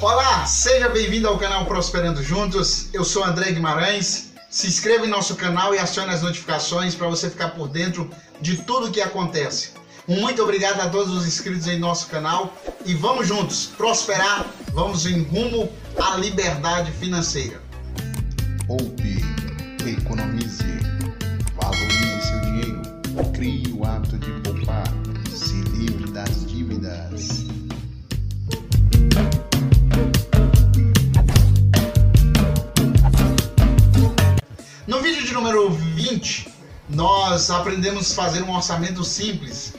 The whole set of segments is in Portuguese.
Olá, seja bem-vindo ao canal Prosperando Juntos. Eu sou André Guimarães. Se inscreva em nosso canal e acione as notificações para você ficar por dentro de tudo que acontece. Um muito obrigado a todos os inscritos em nosso canal e vamos juntos prosperar, vamos em rumo à liberdade financeira. Poupe, economize, valorize seu dinheiro, crie número 20, nós aprendemos a fazer um orçamento simples.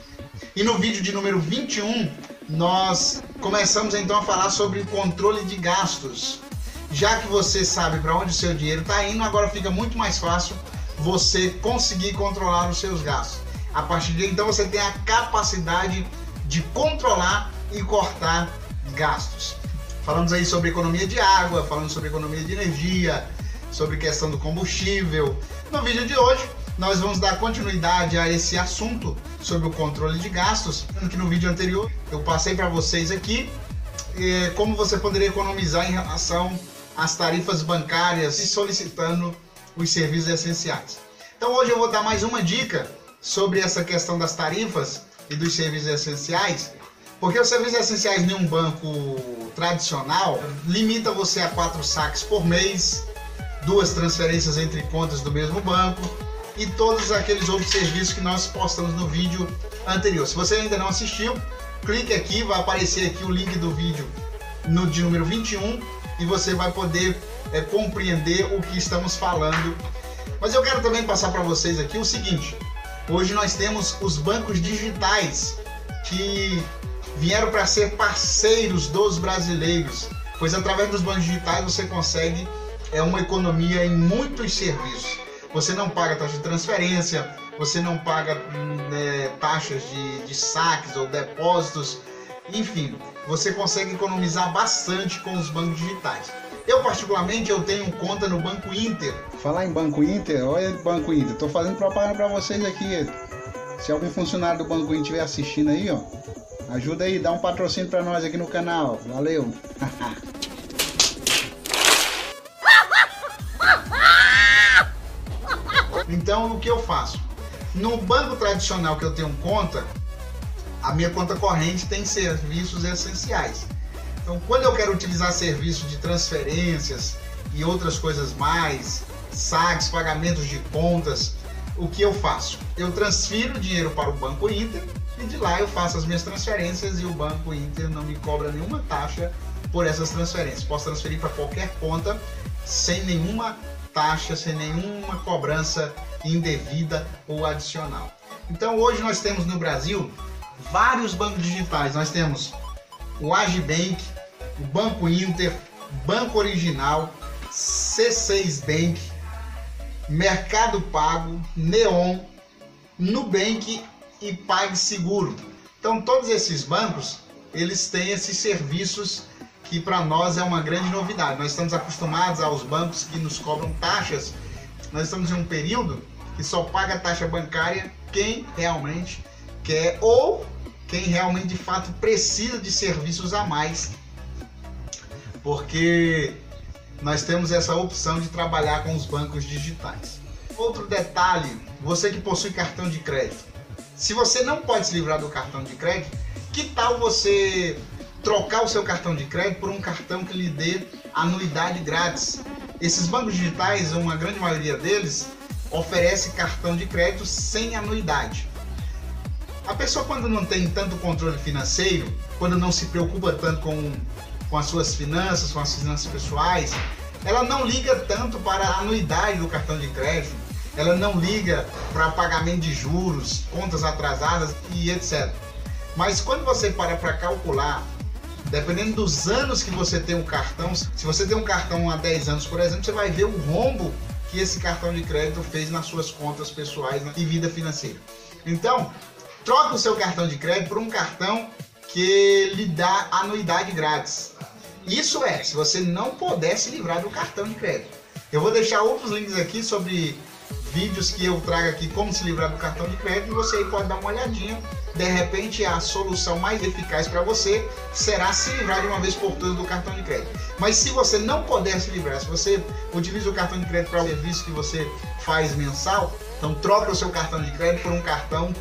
E no vídeo de número 21, nós começamos então a falar sobre controle de gastos. Já que você sabe para onde o seu dinheiro está indo, agora fica muito mais fácil você conseguir controlar os seus gastos. A partir de então você tem a capacidade de controlar e cortar gastos. Falamos aí sobre economia de água, falamos sobre economia de energia, sobre questão do combustível. No vídeo de hoje, nós vamos dar continuidade a esse assunto sobre o controle de gastos, que no vídeo anterior eu passei para vocês aqui eh, como você poderia economizar em relação às tarifas bancárias e solicitando os serviços essenciais. Então hoje eu vou dar mais uma dica sobre essa questão das tarifas e dos serviços essenciais, porque os serviços essenciais em um banco tradicional limita você a quatro saques por mês, duas transferências entre contas do mesmo banco e todos aqueles outros serviços que nós postamos no vídeo anterior. Se você ainda não assistiu, clique aqui, vai aparecer aqui o link do vídeo no de número 21 e você vai poder é, compreender o que estamos falando. Mas eu quero também passar para vocês aqui o seguinte: hoje nós temos os bancos digitais que vieram para ser parceiros dos brasileiros, pois através dos bancos digitais você consegue é uma economia em muitos serviços. Você não paga taxa de transferência, você não paga né, taxas de, de saques ou depósitos, enfim, você consegue economizar bastante com os bancos digitais. Eu particularmente eu tenho conta no Banco Inter. Falar em Banco Inter, olha Banco Inter, tô fazendo propaganda para vocês aqui. Se algum funcionário do Banco Inter estiver assistindo aí, ó, ajuda aí, dá um patrocínio para nós aqui no canal. Valeu. Então, o que eu faço? No banco tradicional que eu tenho conta, a minha conta corrente tem serviços essenciais. Então, quando eu quero utilizar serviços de transferências e outras coisas mais, saques, pagamentos de contas, o que eu faço? Eu transfiro o dinheiro para o Banco Inter e de lá eu faço as minhas transferências e o Banco Inter não me cobra nenhuma taxa por essas transferências. Posso transferir para qualquer conta sem nenhuma taxa, sem nenhuma cobrança indevida ou adicional. Então hoje nós temos no Brasil vários bancos digitais. Nós temos o Agibank, o Banco Inter, Banco Original, C6 Bank, Mercado Pago, Neon, Nubank e PagSeguro. Então todos esses bancos, eles têm esses serviços que para nós é uma grande novidade. Nós estamos acostumados aos bancos que nos cobram taxas. Nós estamos em um período que só paga taxa bancária quem realmente quer ou quem realmente de fato precisa de serviços a mais. Porque nós temos essa opção de trabalhar com os bancos digitais. Outro detalhe, você que possui cartão de crédito. Se você não pode se livrar do cartão de crédito, que tal você trocar o seu cartão de crédito por um cartão que lhe dê anuidade grátis. Esses bancos digitais, uma grande maioria deles, oferece cartão de crédito sem anuidade. A pessoa quando não tem tanto controle financeiro, quando não se preocupa tanto com, com as suas finanças, com as finanças pessoais, ela não liga tanto para a anuidade do cartão de crédito, ela não liga para pagamento de juros, contas atrasadas e etc. Mas quando você para para calcular dependendo dos anos que você tem o um cartão, se você tem um cartão há 10 anos, por exemplo, você vai ver o rombo que esse cartão de crédito fez nas suas contas pessoais e vida financeira. Então, troque o seu cartão de crédito por um cartão que lhe dá anuidade grátis. Isso é, se você não puder se livrar do cartão de crédito. Eu vou deixar outros links aqui sobre vídeos que eu trago aqui como se livrar do cartão de crédito e você aí pode dar uma olhadinha. De repente a solução mais eficaz para você será se livrar de uma vez por todas do cartão de crédito. Mas se você não puder se livrar, se você utiliza o cartão de crédito para o serviço que você faz mensal, então troca o seu cartão de crédito por um cartão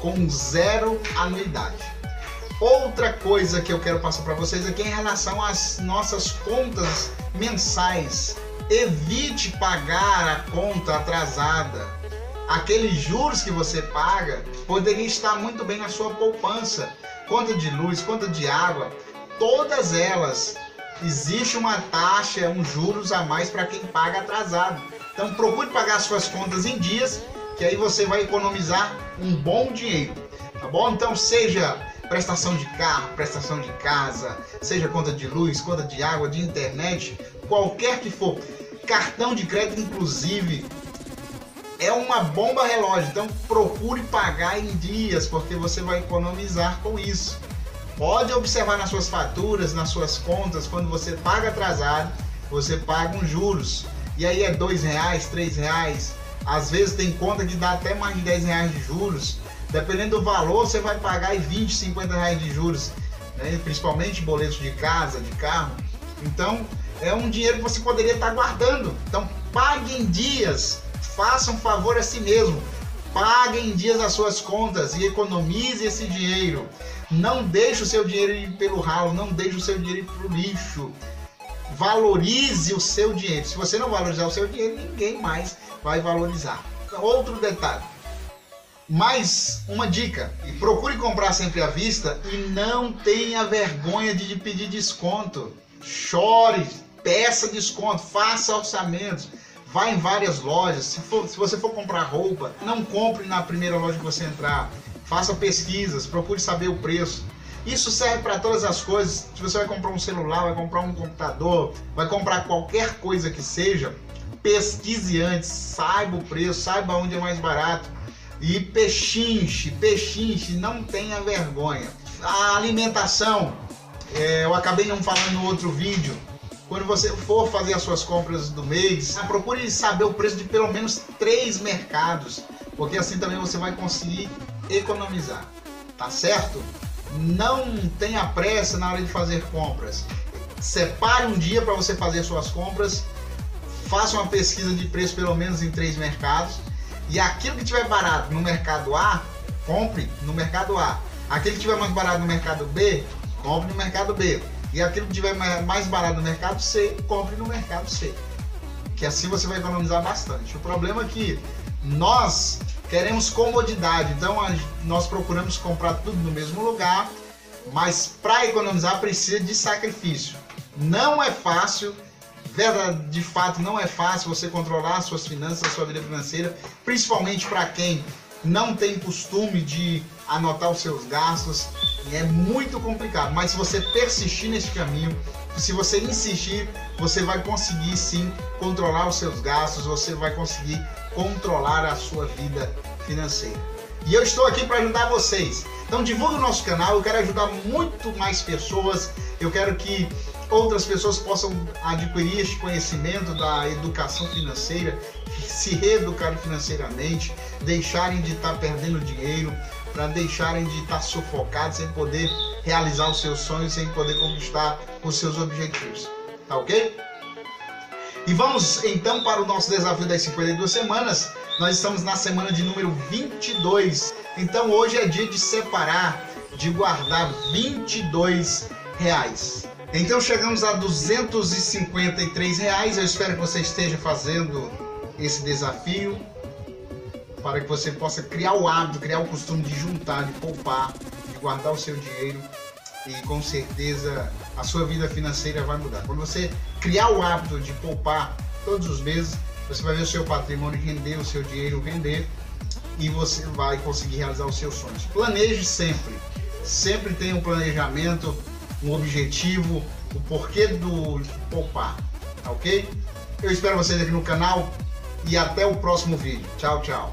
com zero anuidade. Outra coisa que eu quero passar para vocês aqui é em relação às nossas contas mensais. Evite pagar a conta atrasada. Aqueles juros que você paga poderia estar muito bem na sua poupança. Conta de luz, conta de água, todas elas existe uma taxa, um juros a mais para quem paga atrasado. Então procure pagar suas contas em dias, que aí você vai economizar um bom dinheiro, tá bom? Então seja prestação de carro, prestação de casa, seja conta de luz, conta de água, de internet, qualquer que for, cartão de crédito inclusive é uma bomba relógio. Então procure pagar em dias, porque você vai economizar com isso. Pode observar nas suas faturas, nas suas contas, quando você paga atrasado, você paga uns juros. E aí é dois reais, três reais. Às vezes tem conta que dá até mais de 10 reais de juros. Dependendo do valor, você vai pagar 20, 50 reais de juros. Né? Principalmente boletos de casa, de carro. Então, é um dinheiro que você poderia estar guardando. Então, pague em dias. Faça um favor a si mesmo. Pague em dias as suas contas e economize esse dinheiro. Não deixe o seu dinheiro ir pelo ralo, não deixe o seu dinheiro ir para o lixo valorize o seu dinheiro. Se você não valorizar o seu dinheiro, ninguém mais vai valorizar. Outro detalhe. Mais uma dica: procure comprar sempre à vista e não tenha vergonha de pedir desconto. Chore, peça desconto, faça orçamentos. Vá em várias lojas. Se, for, se você for comprar roupa, não compre na primeira loja que você entrar. Faça pesquisas, procure saber o preço. Isso serve para todas as coisas. Se você vai comprar um celular, vai comprar um computador, vai comprar qualquer coisa que seja, pesquise antes, saiba o preço, saiba onde é mais barato. E pechinche, pechinche, não tenha vergonha. A alimentação, é, eu acabei não falando no outro vídeo. Quando você for fazer as suas compras do mês, procure saber o preço de pelo menos três mercados, porque assim também você vai conseguir economizar. Tá certo? não tenha pressa na hora de fazer compras. Separe um dia para você fazer suas compras, faça uma pesquisa de preço pelo menos em três mercados e aquilo que tiver barato no mercado A, compre no mercado A. Aquilo que tiver mais barato no mercado B, compre no mercado B. E aquilo que tiver mais barato no mercado C, compre no mercado C. Que assim você vai economizar bastante. O problema é que nós queremos comodidade, então nós procuramos comprar tudo no mesmo lugar, mas para economizar precisa de sacrifício. Não é fácil, de fato não é fácil você controlar suas finanças, sua vida financeira, principalmente para quem não tem costume de anotar os seus gastos, é muito complicado. Mas se você persistir nesse caminho, se você insistir, você vai conseguir sim controlar os seus gastos, você vai conseguir controlar a sua vida financeira. E eu estou aqui para ajudar vocês. Então divulgue o nosso canal, eu quero ajudar muito mais pessoas. Eu quero que outras pessoas possam adquirir este conhecimento da educação financeira, se reeducar financeiramente, deixarem de estar perdendo dinheiro, para deixarem de estar sufocados sem poder realizar os seus sonhos, sem poder conquistar os seus objetivos. Tá ok? E vamos então para o nosso desafio das 52 semanas. Nós estamos na semana de número 22. Então hoje é dia de separar, de guardar 22 reais. Então chegamos a 253 reais. Eu espero que você esteja fazendo esse desafio para que você possa criar o hábito, criar o costume de juntar, de poupar, de guardar o seu dinheiro e com certeza a sua vida financeira vai mudar. Quando você criar o hábito de poupar todos os meses, você vai ver o seu patrimônio render, o seu dinheiro render e você vai conseguir realizar os seus sonhos. Planeje sempre, sempre tenha um planejamento, um objetivo, o porquê do poupar, tá ok? Eu espero vocês aqui no canal e até o próximo vídeo. Tchau, tchau.